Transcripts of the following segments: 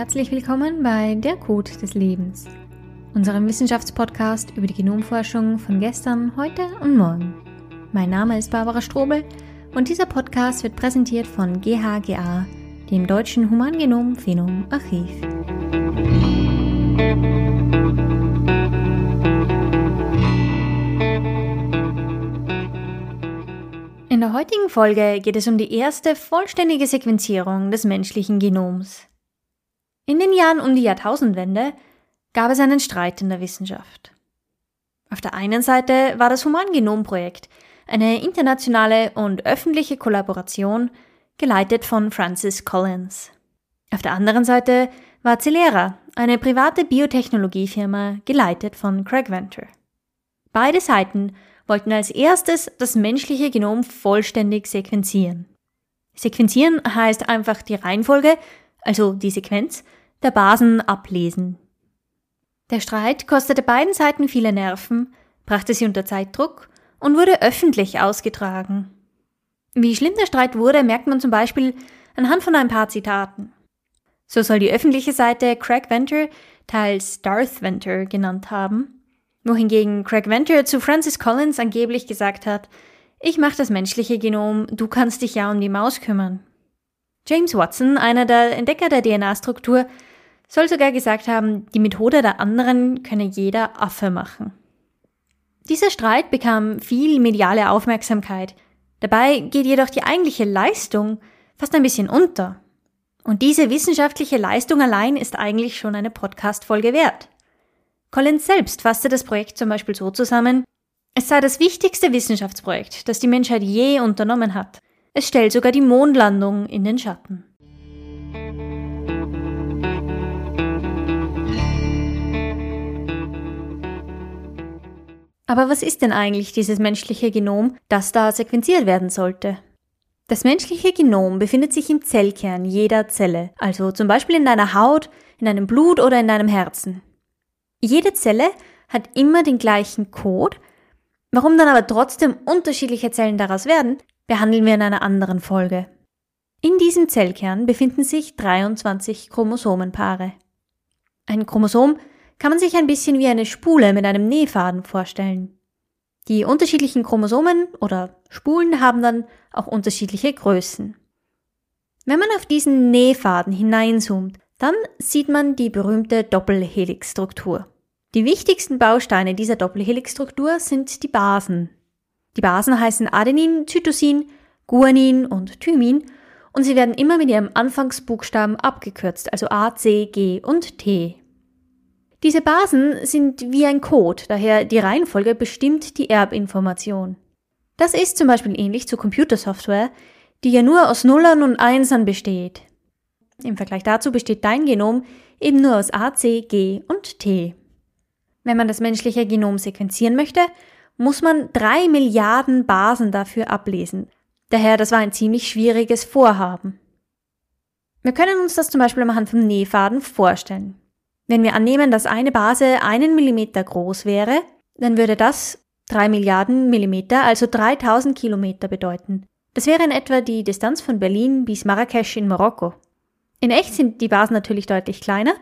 herzlich willkommen bei Der Code des Lebens, unserem Wissenschaftspodcast über die Genomforschung von gestern, heute und morgen. Mein Name ist Barbara Strobel und dieser Podcast wird präsentiert von GHGA, dem Deutschen Humangenom Phenom Archiv. In der heutigen Folge geht es um die erste vollständige Sequenzierung des menschlichen Genoms. In den Jahren um die Jahrtausendwende gab es einen Streit in der Wissenschaft. Auf der einen Seite war das Humangenomprojekt eine internationale und öffentliche Kollaboration, geleitet von Francis Collins. Auf der anderen Seite war Celera, eine private Biotechnologiefirma, geleitet von Craig Venter. Beide Seiten wollten als erstes das menschliche Genom vollständig sequenzieren. Sequenzieren heißt einfach die Reihenfolge, also die Sequenz, der Basen ablesen. Der Streit kostete beiden Seiten viele Nerven, brachte sie unter Zeitdruck und wurde öffentlich ausgetragen. Wie schlimm der Streit wurde, merkt man zum Beispiel anhand von ein paar Zitaten. So soll die öffentliche Seite Craig Venter teils Darth Venter genannt haben, wohingegen Craig Venter zu Francis Collins angeblich gesagt hat, ich mache das menschliche Genom, du kannst dich ja um die Maus kümmern. James Watson, einer der Entdecker der DNA-Struktur, soll sogar gesagt haben, die Methode der anderen könne jeder Affe machen. Dieser Streit bekam viel mediale Aufmerksamkeit. Dabei geht jedoch die eigentliche Leistung fast ein bisschen unter. Und diese wissenschaftliche Leistung allein ist eigentlich schon eine Podcast-Folge wert. Collins selbst fasste das Projekt zum Beispiel so zusammen, es sei das wichtigste Wissenschaftsprojekt, das die Menschheit je unternommen hat. Es stellt sogar die Mondlandung in den Schatten. Aber was ist denn eigentlich dieses menschliche Genom, das da sequenziert werden sollte? Das menschliche Genom befindet sich im Zellkern jeder Zelle, also zum Beispiel in deiner Haut, in deinem Blut oder in deinem Herzen. Jede Zelle hat immer den gleichen Code. Warum dann aber trotzdem unterschiedliche Zellen daraus werden, behandeln wir in einer anderen Folge. In diesem Zellkern befinden sich 23 Chromosomenpaare. Ein Chromosom kann man sich ein bisschen wie eine Spule mit einem Nähfaden vorstellen. Die unterschiedlichen Chromosomen oder Spulen haben dann auch unterschiedliche Größen. Wenn man auf diesen Nähfaden hineinzoomt, dann sieht man die berühmte Doppelhelixstruktur. Die wichtigsten Bausteine dieser Doppelhelixstruktur sind die Basen. Die Basen heißen Adenin, Zytosin, Guanin und Thymin und sie werden immer mit ihrem Anfangsbuchstaben abgekürzt, also A, C, G und T. Diese Basen sind wie ein Code, daher die Reihenfolge bestimmt die Erbinformation. Das ist zum Beispiel ähnlich zur Computersoftware, die ja nur aus Nullern und Einsern besteht. Im Vergleich dazu besteht dein Genom eben nur aus A, C, G und T. Wenn man das menschliche Genom sequenzieren möchte, muss man drei Milliarden Basen dafür ablesen. Daher, das war ein ziemlich schwieriges Vorhaben. Wir können uns das zum Beispiel am Hand vom Nähfaden vorstellen. Wenn wir annehmen, dass eine Base einen Millimeter groß wäre, dann würde das drei Milliarden Millimeter, also 3000 Kilometer bedeuten. Das wäre in etwa die Distanz von Berlin bis Marrakesch in Marokko. In echt sind die Basen natürlich deutlich kleiner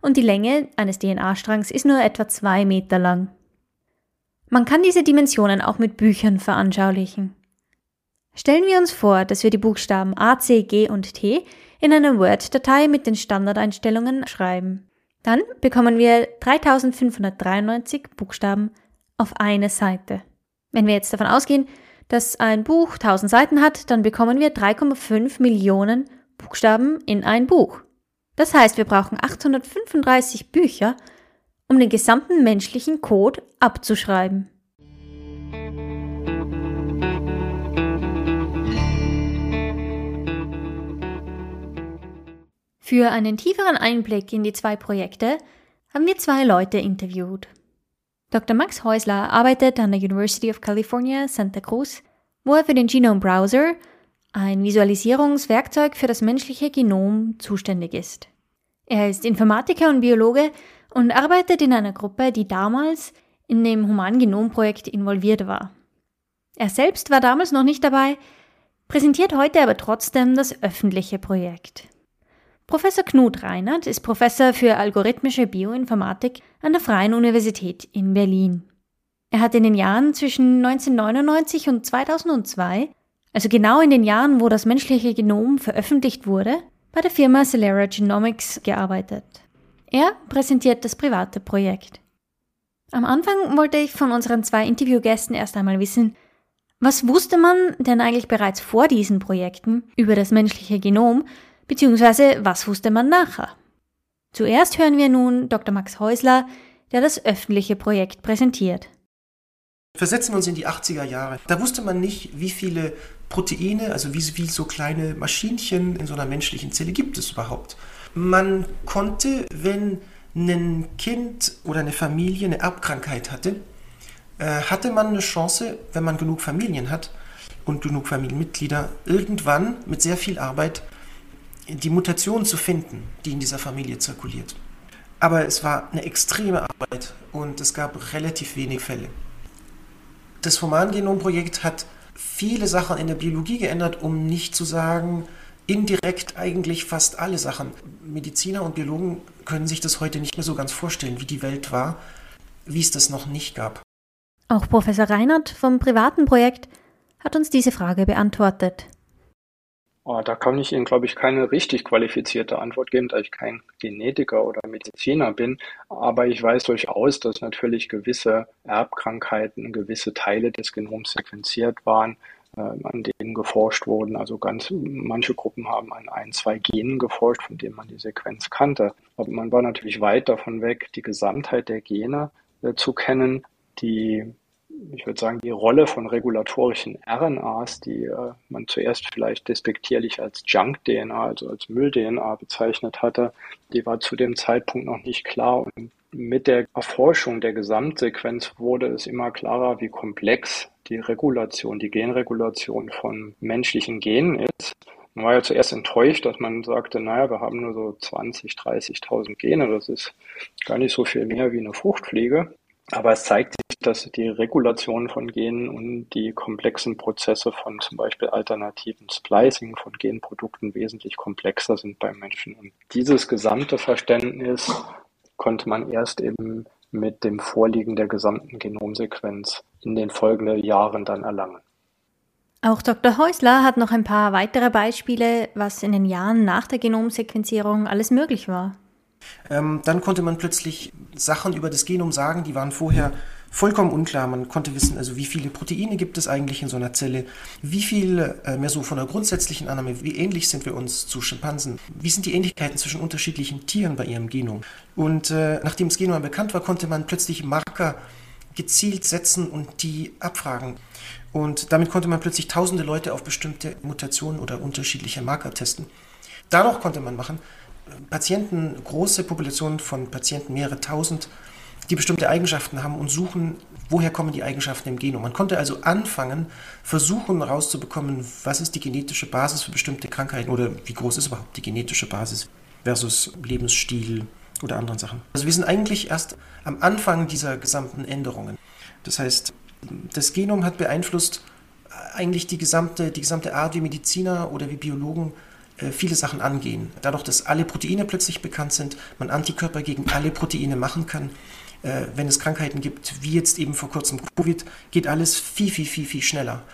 und die Länge eines DNA-Strangs ist nur etwa zwei Meter lang. Man kann diese Dimensionen auch mit Büchern veranschaulichen. Stellen wir uns vor, dass wir die Buchstaben A, C, G und T in einer Word-Datei mit den Standardeinstellungen schreiben. Dann bekommen wir 3593 Buchstaben auf eine Seite. Wenn wir jetzt davon ausgehen, dass ein Buch 1000 Seiten hat, dann bekommen wir 3,5 Millionen Buchstaben in ein Buch. Das heißt, wir brauchen 835 Bücher, um den gesamten menschlichen Code abzuschreiben. Für einen tieferen Einblick in die zwei Projekte haben wir zwei Leute interviewt. Dr. Max Häusler arbeitet an der University of California, Santa Cruz, wo er für den Genome Browser, ein Visualisierungswerkzeug für das menschliche Genom, zuständig ist. Er ist Informatiker und Biologe und arbeitet in einer Gruppe, die damals in dem Humangenomprojekt involviert war. Er selbst war damals noch nicht dabei, präsentiert heute aber trotzdem das öffentliche Projekt. Professor Knut Reinhardt ist Professor für algorithmische Bioinformatik an der Freien Universität in Berlin. Er hat in den Jahren zwischen 1999 und 2002, also genau in den Jahren, wo das menschliche Genom veröffentlicht wurde, bei der Firma Celera Genomics gearbeitet. Er präsentiert das private Projekt. Am Anfang wollte ich von unseren zwei Interviewgästen erst einmal wissen, was wusste man denn eigentlich bereits vor diesen Projekten über das menschliche Genom Beziehungsweise was wusste man nachher? Zuerst hören wir nun Dr. Max Häusler, der das öffentliche Projekt präsentiert. Versetzen wir uns in die 80er Jahre. Da wusste man nicht, wie viele Proteine, also wie viele so kleine Maschinchen in so einer menschlichen Zelle gibt es überhaupt. Man konnte, wenn ein Kind oder eine Familie eine Erbkrankheit hatte, äh, hatte man eine Chance, wenn man genug Familien hat und genug Familienmitglieder, irgendwann mit sehr viel Arbeit die Mutation zu finden, die in dieser Familie zirkuliert. Aber es war eine extreme Arbeit und es gab relativ wenig Fälle. Das Humangenomprojekt hat viele Sachen in der Biologie geändert, um nicht zu sagen, indirekt eigentlich fast alle Sachen. Mediziner und Biologen können sich das heute nicht mehr so ganz vorstellen, wie die Welt war, wie es das noch nicht gab. Auch Professor Reinhardt vom privaten Projekt hat uns diese Frage beantwortet. Oh, da kann ich Ihnen, glaube ich, keine richtig qualifizierte Antwort geben, da ich kein Genetiker oder Mediziner bin. Aber ich weiß durchaus, dass natürlich gewisse Erbkrankheiten, gewisse Teile des Genoms sequenziert waren, äh, an denen geforscht wurden. Also ganz, manche Gruppen haben an ein, zwei Genen geforscht, von denen man die Sequenz kannte. Aber man war natürlich weit davon weg, die Gesamtheit der Gene äh, zu kennen, die ich würde sagen, die Rolle von regulatorischen RNAs, die äh, man zuerst vielleicht despektierlich als Junk-DNA, also als Müll-DNA bezeichnet hatte, die war zu dem Zeitpunkt noch nicht klar. Und mit der Erforschung der Gesamtsequenz wurde es immer klarer, wie komplex die Regulation, die Genregulation von menschlichen Genen ist. Man war ja zuerst enttäuscht, dass man sagte, naja, wir haben nur so 20, 30.000 Gene, das ist gar nicht so viel mehr wie eine Fruchtfliege. Aber es zeigt sich, dass die Regulation von Genen und die komplexen Prozesse von zum Beispiel alternativen Splicing von Genprodukten wesentlich komplexer sind beim Menschen. Und dieses gesamte Verständnis konnte man erst eben mit dem Vorliegen der gesamten Genomsequenz in den folgenden Jahren dann erlangen. Auch Dr. Häusler hat noch ein paar weitere Beispiele, was in den Jahren nach der Genomsequenzierung alles möglich war. Ähm, dann konnte man plötzlich Sachen über das Genom sagen, die waren vorher vollkommen unklar. Man konnte wissen, also wie viele Proteine gibt es eigentlich in so einer Zelle, wie viel, äh, mehr so von der grundsätzlichen Annahme, wie ähnlich sind wir uns zu Schimpansen, wie sind die Ähnlichkeiten zwischen unterschiedlichen Tieren bei ihrem Genom. Und äh, nachdem das Genom bekannt war, konnte man plötzlich Marker gezielt setzen und die abfragen. Und damit konnte man plötzlich tausende Leute auf bestimmte Mutationen oder unterschiedliche Marker testen. Dadurch konnte man machen, Patienten, große Populationen von Patienten, mehrere tausend, die bestimmte Eigenschaften haben und suchen, woher kommen die Eigenschaften im Genom. Man konnte also anfangen, versuchen herauszubekommen, was ist die genetische Basis für bestimmte Krankheiten oder wie groß ist überhaupt die genetische Basis versus Lebensstil oder anderen Sachen. Also wir sind eigentlich erst am Anfang dieser gesamten Änderungen. Das heißt, das Genom hat beeinflusst eigentlich die gesamte, die gesamte Art, wie Mediziner oder wie Biologen äh, viele Sachen angehen. Dadurch, dass alle Proteine plötzlich bekannt sind, man Antikörper gegen alle Proteine machen kann, äh, wenn es Krankheiten gibt, wie jetzt eben vor kurzem Covid, geht alles viel, viel, viel, viel schneller.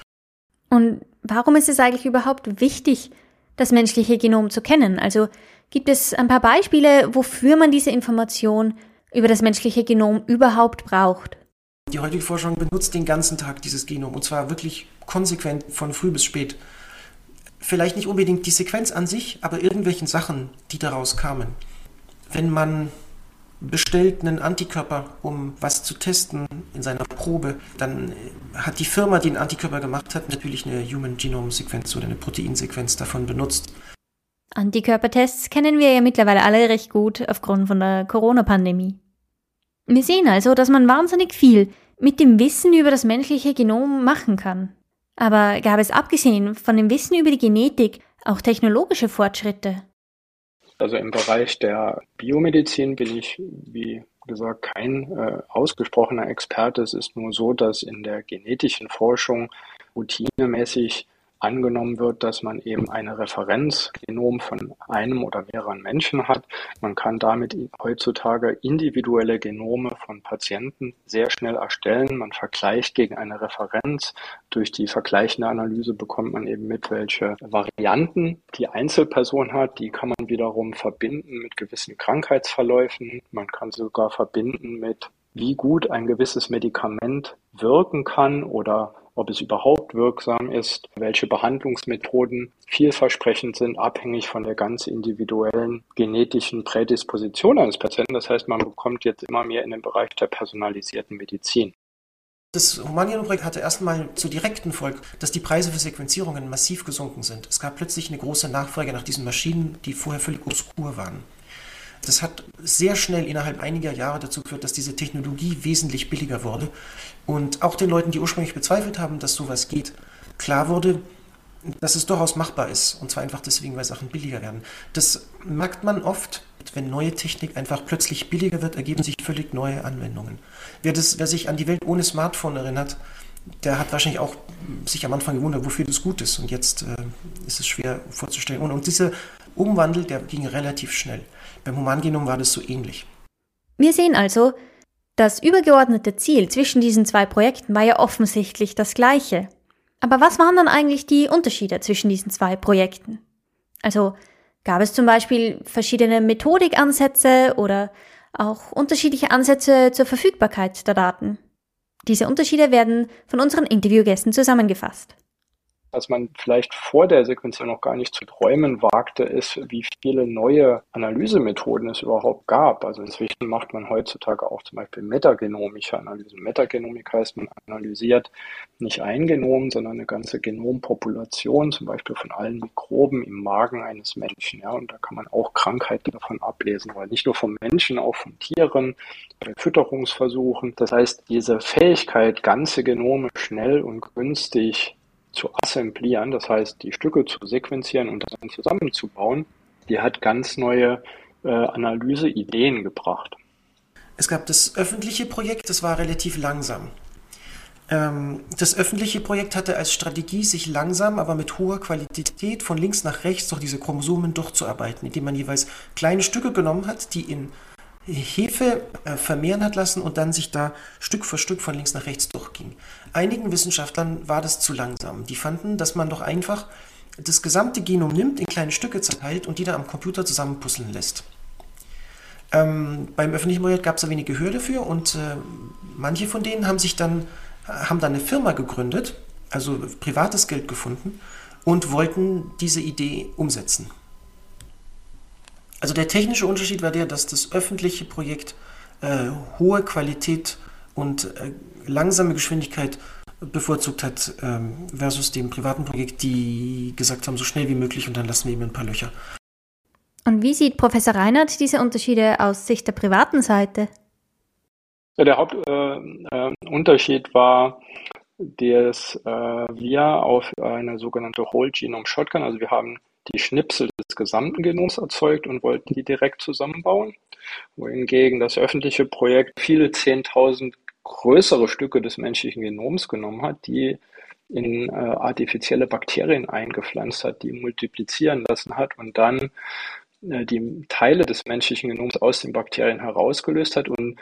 Und warum ist es eigentlich überhaupt wichtig, das menschliche Genom zu kennen? Also gibt es ein paar Beispiele, wofür man diese Information über das menschliche Genom überhaupt braucht? Die heutige Forschung benutzt den ganzen Tag dieses Genom und zwar wirklich konsequent von früh bis spät vielleicht nicht unbedingt die Sequenz an sich, aber irgendwelchen Sachen, die daraus kamen. Wenn man bestellt einen Antikörper, um was zu testen in seiner Probe, dann hat die Firma, die einen Antikörper gemacht hat, natürlich eine Human Genome Sequenz oder eine Proteinsequenz davon benutzt. Antikörpertests kennen wir ja mittlerweile alle recht gut aufgrund von der Corona-Pandemie. Wir sehen also, dass man wahnsinnig viel mit dem Wissen über das menschliche Genom machen kann. Aber gab es abgesehen von dem Wissen über die Genetik auch technologische Fortschritte? Also im Bereich der Biomedizin bin ich, wie gesagt, kein äh, ausgesprochener Experte. Es ist nur so, dass in der genetischen Forschung routinemäßig angenommen wird, dass man eben eine Referenzgenom von einem oder mehreren Menschen hat. Man kann damit heutzutage individuelle Genome von Patienten sehr schnell erstellen. Man vergleicht gegen eine Referenz. Durch die vergleichende Analyse bekommt man eben mit, welche Varianten die Einzelperson hat. Die kann man wiederum verbinden mit gewissen Krankheitsverläufen. Man kann sogar verbinden mit wie gut ein gewisses Medikament wirken kann oder ob es überhaupt wirksam ist, welche Behandlungsmethoden vielversprechend sind, abhängig von der ganz individuellen genetischen Prädisposition eines Patienten. Das heißt, man bekommt jetzt immer mehr in den Bereich der personalisierten Medizin. Das Humangenomprojekt hatte erstmal zur direkten Folge, dass die Preise für Sequenzierungen massiv gesunken sind. Es gab plötzlich eine große Nachfrage nach diesen Maschinen, die vorher völlig obskur waren. Das hat sehr schnell innerhalb einiger Jahre dazu geführt, dass diese Technologie wesentlich billiger wurde und auch den Leuten, die ursprünglich bezweifelt haben, dass sowas geht, klar wurde, dass es durchaus machbar ist. Und zwar einfach deswegen, weil Sachen billiger werden. Das merkt man oft, wenn neue Technik einfach plötzlich billiger wird, ergeben sich völlig neue Anwendungen. Wer, das, wer sich an die Welt ohne Smartphone erinnert, der hat wahrscheinlich auch sich am Anfang gewundert, wofür das gut ist. Und jetzt äh, ist es schwer vorzustellen. Und, und dieser Umwandel, der ging relativ schnell. Beim Humangenom war das so ähnlich. Wir sehen also, das übergeordnete Ziel zwischen diesen zwei Projekten war ja offensichtlich das gleiche. Aber was waren dann eigentlich die Unterschiede zwischen diesen zwei Projekten? Also gab es zum Beispiel verschiedene Methodikansätze oder auch unterschiedliche Ansätze zur Verfügbarkeit der Daten? Diese Unterschiede werden von unseren Interviewgästen zusammengefasst was man vielleicht vor der Sequenzierung noch gar nicht zu träumen wagte, ist, wie viele neue Analysemethoden es überhaupt gab. Also inzwischen macht man heutzutage auch zum Beispiel metagenomische Analysen. Metagenomik heißt, man analysiert nicht ein Genom, sondern eine ganze Genompopulation, zum Beispiel von allen Mikroben im Magen eines Menschen. Ja, und da kann man auch Krankheiten davon ablesen, weil nicht nur vom Menschen, auch von Tieren, bei Fütterungsversuchen. Das heißt, diese Fähigkeit, ganze Genome schnell und günstig zu assemblieren, das heißt die Stücke zu sequenzieren und dann zusammenzubauen, die hat ganz neue äh, Analyseideen gebracht. Es gab das öffentliche Projekt, das war relativ langsam. Ähm, das öffentliche Projekt hatte als Strategie, sich langsam, aber mit hoher Qualität von links nach rechts durch diese Chromosomen durchzuarbeiten, indem man jeweils kleine Stücke genommen hat, die in Hefe äh, vermehren hat lassen und dann sich da Stück für Stück von links nach rechts durchging. Einigen Wissenschaftlern war das zu langsam. Die fanden, dass man doch einfach das gesamte Genom nimmt, in kleine Stücke zerteilt und die dann am Computer zusammenpuzzeln lässt. Ähm, beim öffentlichen Projekt gab es da wenig Gehör dafür und äh, manche von denen haben sich dann, haben dann eine Firma gegründet, also privates Geld gefunden und wollten diese Idee umsetzen. Also der technische Unterschied war der, dass das öffentliche Projekt äh, hohe Qualität und äh, langsame Geschwindigkeit bevorzugt hat ähm, versus dem privaten Projekt, die gesagt haben, so schnell wie möglich und dann lassen wir eben ein paar Löcher. Und wie sieht Professor Reinhardt diese Unterschiede aus Sicht der privaten Seite? Ja, der Hauptunterschied äh, war, dass äh, wir auf eine sogenannte Whole Genome Shotgun, also wir haben die Schnipsel des gesamten Genoms erzeugt und wollten die direkt zusammenbauen, wohingegen das öffentliche Projekt viele Zehntausend größere Stücke des menschlichen Genoms genommen hat, die in äh, artifizielle Bakterien eingepflanzt hat, die multiplizieren lassen hat und dann äh, die Teile des menschlichen Genoms aus den Bakterien herausgelöst hat und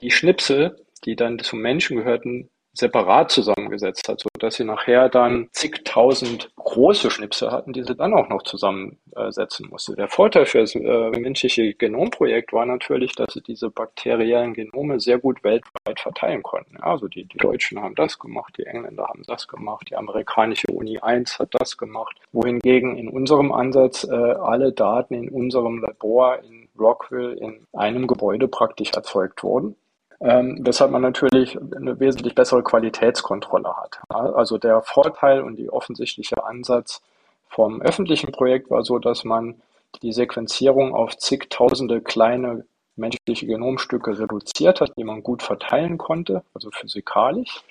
die Schnipsel, die dann zum Menschen gehörten, separat zusammengesetzt hat, sodass sie nachher dann zigtausend große Schnipsel hatten, die sie dann auch noch zusammensetzen musste. Der Vorteil für das äh, menschliche Genomprojekt war natürlich, dass sie diese bakteriellen Genome sehr gut weltweit verteilen konnten. Also die, die Deutschen haben das gemacht, die Engländer haben das gemacht, die amerikanische Uni 1 hat das gemacht, wohingegen in unserem Ansatz äh, alle Daten in unserem Labor in Rockville in einem Gebäude praktisch erzeugt wurden ähm, weshalb man natürlich eine wesentlich bessere Qualitätskontrolle hat. Also der Vorteil und die offensichtliche Ansatz vom öffentlichen Projekt war so, dass man die Sequenzierung auf zigtausende kleine menschliche Genomstücke reduziert hat, die man gut verteilen konnte, also physikalisch.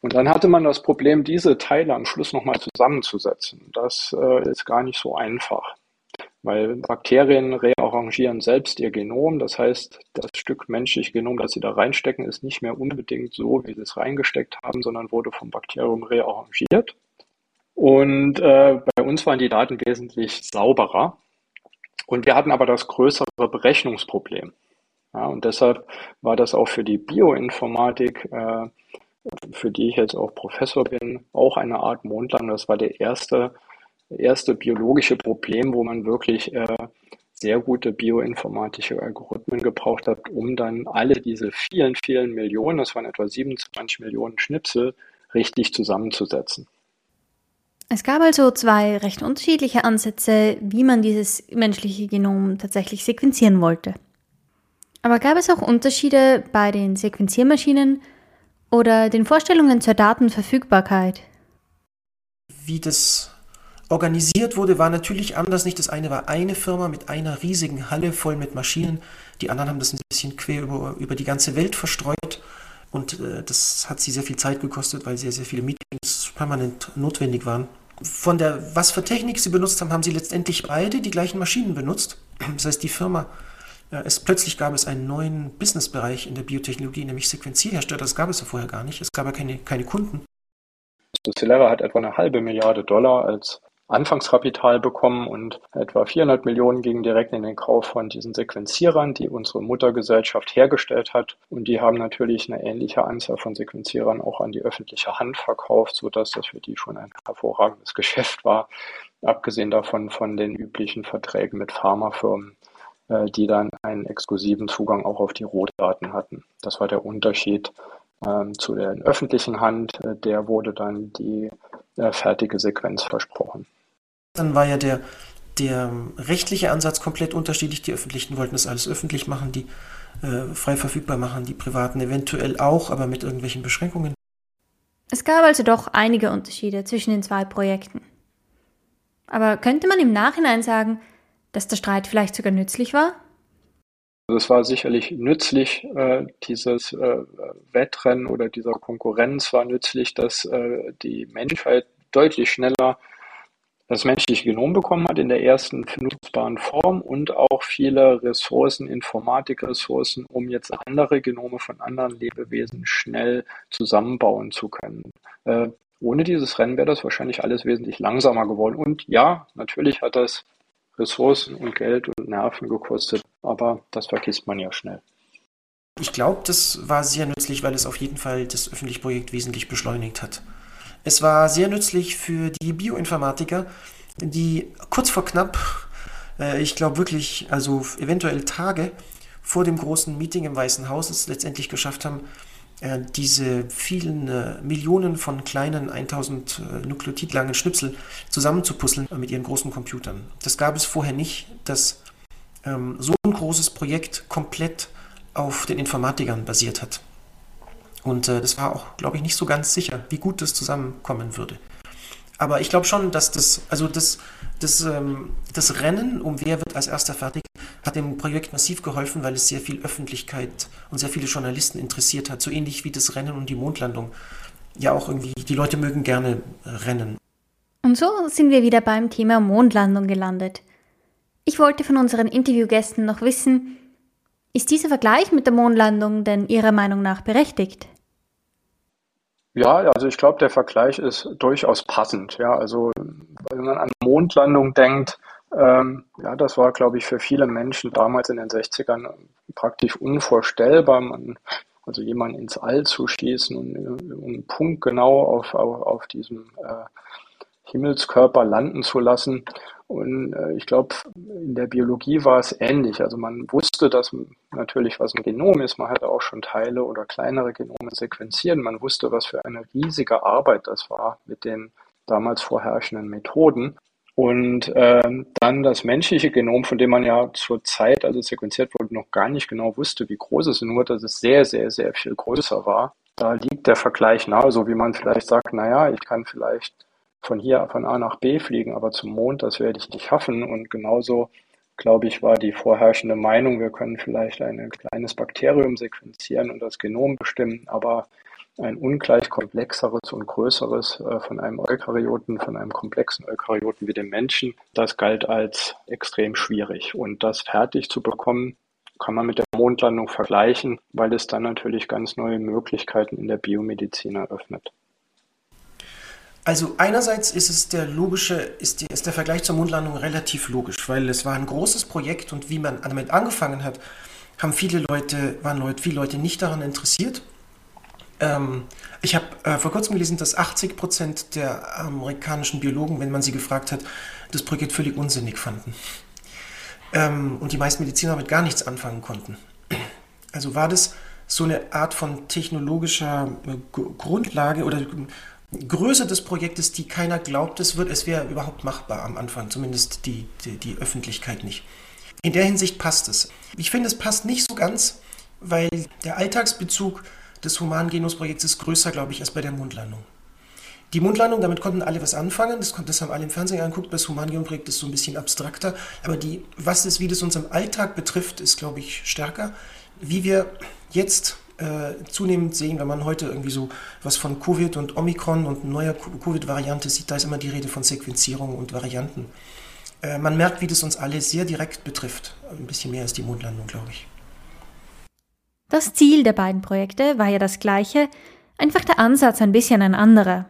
Und dann hatte man das Problem, diese Teile am Schluss nochmal zusammenzusetzen. Das äh, ist gar nicht so einfach. Weil Bakterien rearrangieren selbst ihr Genom. Das heißt, das Stück menschlich Genom, das sie da reinstecken, ist nicht mehr unbedingt so, wie sie es reingesteckt haben, sondern wurde vom Bakterium rearrangiert. Und äh, bei uns waren die Daten wesentlich sauberer. Und wir hatten aber das größere Berechnungsproblem. Ja, und deshalb war das auch für die Bioinformatik, äh, für die ich jetzt auch Professor bin, auch eine Art Mondlandung. Das war der erste, erste biologische Problem, wo man wirklich äh, sehr gute bioinformatische Algorithmen gebraucht hat, um dann alle diese vielen, vielen Millionen, das waren etwa 27 Millionen Schnipsel, richtig zusammenzusetzen. Es gab also zwei recht unterschiedliche Ansätze, wie man dieses menschliche Genom tatsächlich sequenzieren wollte. Aber gab es auch Unterschiede bei den Sequenziermaschinen oder den Vorstellungen zur Datenverfügbarkeit? Wie das organisiert wurde, war natürlich anders. Nicht das eine war eine Firma mit einer riesigen Halle voll mit Maschinen. Die anderen haben das ein bisschen quer über, über die ganze Welt verstreut. Und äh, das hat sie sehr viel Zeit gekostet, weil sehr, sehr viele Meetings permanent notwendig waren. Von der, was für Technik sie benutzt haben, haben sie letztendlich beide die gleichen Maschinen benutzt. Das heißt, die Firma, äh, es, plötzlich gab es einen neuen Businessbereich in der Biotechnologie, nämlich Sequenzierhersteller. Das gab es ja vorher gar nicht. Es gab ja keine, keine Kunden. Celera hat etwa eine halbe Milliarde Dollar als Anfangskapital bekommen und etwa 400 Millionen gingen direkt in den Kauf von diesen Sequenzierern, die unsere Muttergesellschaft hergestellt hat. Und die haben natürlich eine ähnliche Anzahl von Sequenzierern auch an die öffentliche Hand verkauft, sodass das für die schon ein hervorragendes Geschäft war. Abgesehen davon von den üblichen Verträgen mit Pharmafirmen, äh, die dann einen exklusiven Zugang auch auf die Rohdaten hatten. Das war der Unterschied ähm, zu der öffentlichen Hand. Äh, der wurde dann die äh, fertige Sequenz versprochen. Dann war ja der, der rechtliche Ansatz komplett unterschiedlich. Die Öffentlichen wollten das alles öffentlich machen, die äh, frei verfügbar machen, die Privaten eventuell auch, aber mit irgendwelchen Beschränkungen. Es gab also doch einige Unterschiede zwischen den zwei Projekten. Aber könnte man im Nachhinein sagen, dass der Streit vielleicht sogar nützlich war? Es war sicherlich nützlich, äh, dieses äh, Wettrennen oder dieser Konkurrenz war nützlich, dass äh, die Menschheit deutlich schneller das menschliche Genom bekommen hat in der ersten nutzbaren Form und auch viele Ressourcen, Informatikressourcen, um jetzt andere Genome von anderen Lebewesen schnell zusammenbauen zu können. Äh, ohne dieses Rennen wäre das wahrscheinlich alles wesentlich langsamer geworden. Und ja, natürlich hat das Ressourcen und Geld und Nerven gekostet, aber das vergisst man ja schnell. Ich glaube, das war sehr nützlich, weil es auf jeden Fall das öffentliche Projekt wesentlich beschleunigt hat. Es war sehr nützlich für die Bioinformatiker, die kurz vor knapp, äh, ich glaube wirklich, also eventuell Tage vor dem großen Meeting im Weißen Haus es letztendlich geschafft haben, äh, diese vielen äh, Millionen von kleinen 1000 äh, Nukleotid langen Schnipsel zusammenzupuzzeln mit ihren großen Computern. Das gab es vorher nicht, dass ähm, so ein großes Projekt komplett auf den Informatikern basiert hat. Und äh, das war auch, glaube ich, nicht so ganz sicher, wie gut das zusammenkommen würde. Aber ich glaube schon, dass das, also das, das, ähm, das Rennen um wer wird als erster fertig, hat dem Projekt massiv geholfen, weil es sehr viel Öffentlichkeit und sehr viele Journalisten interessiert hat. So ähnlich wie das Rennen um die Mondlandung. Ja, auch irgendwie, die Leute mögen gerne äh, rennen. Und so sind wir wieder beim Thema Mondlandung gelandet. Ich wollte von unseren Interviewgästen noch wissen, ist dieser Vergleich mit der Mondlandung denn Ihrer Meinung nach berechtigt? Ja, also ich glaube, der Vergleich ist durchaus passend. Ja, also wenn man an Mondlandung denkt, ähm, ja, das war, glaube ich, für viele Menschen damals in den 60ern praktisch unvorstellbar. Man, also jemanden ins All zu schießen und, und punktgenau auf, auf, auf diesem äh, Himmelskörper landen zu lassen. Und äh, ich glaube, in der Biologie war es ähnlich. Also man wusste, dass natürlich was ein Genom ist. Man hatte auch schon Teile oder kleinere Genome sequenziert. Man wusste, was für eine riesige Arbeit das war mit den damals vorherrschenden Methoden. Und ähm, dann das menschliche Genom, von dem man ja zur Zeit, als es sequenziert wurde, noch gar nicht genau wusste, wie groß es ist, nur dass es sehr, sehr, sehr viel größer war. Da liegt der Vergleich nahe, so wie man vielleicht sagt, naja, ich kann vielleicht von hier von A nach B fliegen, aber zum Mond, das werde ich nicht schaffen. Und genauso, glaube ich, war die vorherrschende Meinung, wir können vielleicht ein kleines Bakterium sequenzieren und das Genom bestimmen, aber ein ungleich komplexeres und größeres äh, von einem Eukaryoten, von einem komplexen Eukaryoten wie dem Menschen, das galt als extrem schwierig. Und das fertig zu bekommen, kann man mit der Mondlandung vergleichen, weil es dann natürlich ganz neue Möglichkeiten in der Biomedizin eröffnet. Also einerseits ist es der logische, ist, die, ist der Vergleich zur Mondlandung relativ logisch, weil es war ein großes Projekt und wie man damit angefangen hat, haben viele Leute, waren Leute, viele Leute nicht daran interessiert. Ähm, ich habe äh, vor kurzem gelesen, dass 80 Prozent der amerikanischen Biologen, wenn man sie gefragt hat, das Projekt völlig unsinnig fanden. Ähm, und die meisten Mediziner damit gar nichts anfangen konnten. Also war das so eine Art von technologischer äh, Grundlage oder Größe des Projektes, die keiner glaubt, es wird, es wäre überhaupt machbar am Anfang, zumindest die, die, die Öffentlichkeit nicht. In der Hinsicht passt es. Ich finde, es passt nicht so ganz, weil der Alltagsbezug des Humangenos-Projekts ist größer, glaube ich, als bei der Mondlandung. Die Mondlandung, damit konnten alle was anfangen, das, das haben alle im Fernsehen angeguckt, das Humangeon-Projekt ist so ein bisschen abstrakter, aber die, was es, wie das uns im Alltag betrifft, ist, glaube ich, stärker. Wie wir jetzt äh, zunehmend sehen, wenn man heute irgendwie so was von Covid und Omikron und neuer Covid-Variante sieht, da ist immer die Rede von Sequenzierung und Varianten. Äh, man merkt, wie das uns alle sehr direkt betrifft. Ein bisschen mehr als die Mondlandung, glaube ich. Das Ziel der beiden Projekte war ja das gleiche, einfach der Ansatz ein bisschen ein anderer.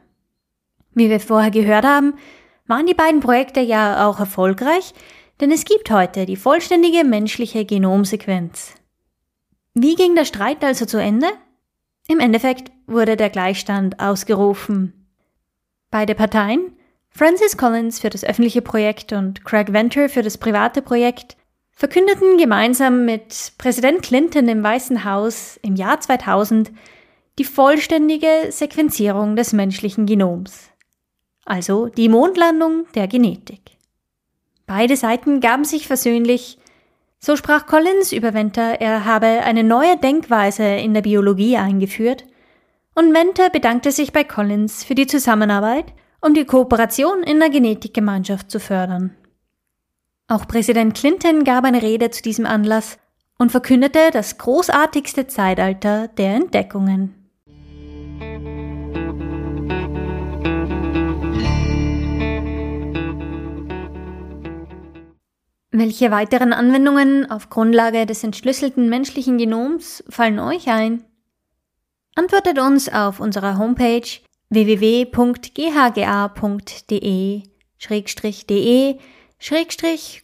Wie wir vorher gehört haben, waren die beiden Projekte ja auch erfolgreich, denn es gibt heute die vollständige menschliche Genomsequenz. Wie ging der Streit also zu Ende? Im Endeffekt wurde der Gleichstand ausgerufen. Beide Parteien, Francis Collins für das öffentliche Projekt und Craig Venter für das private Projekt, verkündeten gemeinsam mit Präsident Clinton im Weißen Haus im Jahr 2000 die vollständige Sequenzierung des menschlichen Genoms, also die Mondlandung der Genetik. Beide Seiten gaben sich versöhnlich so sprach Collins über Venter, er habe eine neue Denkweise in der Biologie eingeführt, und Venter bedankte sich bei Collins für die Zusammenarbeit, um die Kooperation in der Genetikgemeinschaft zu fördern. Auch Präsident Clinton gab eine Rede zu diesem Anlass und verkündete das großartigste Zeitalter der Entdeckungen. Welche weiteren Anwendungen auf Grundlage des entschlüsselten menschlichen Genoms fallen euch ein? Antwortet uns auf unserer Homepage www.ghga.de-de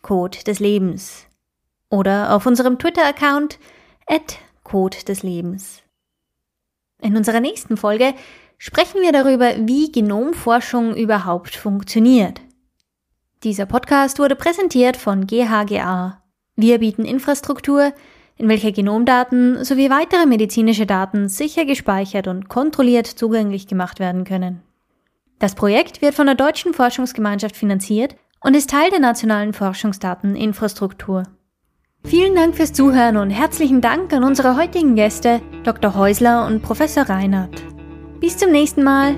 Code des Lebens oder auf unserem Twitter-Account Code des Lebens. In unserer nächsten Folge sprechen wir darüber, wie Genomforschung überhaupt funktioniert. Dieser Podcast wurde präsentiert von GHGA. Wir bieten Infrastruktur, in welcher Genomdaten sowie weitere medizinische Daten sicher gespeichert und kontrolliert zugänglich gemacht werden können. Das Projekt wird von der Deutschen Forschungsgemeinschaft finanziert und ist Teil der nationalen Forschungsdateninfrastruktur. Vielen Dank fürs Zuhören und herzlichen Dank an unsere heutigen Gäste, Dr. Häusler und Professor Reinhardt. Bis zum nächsten Mal.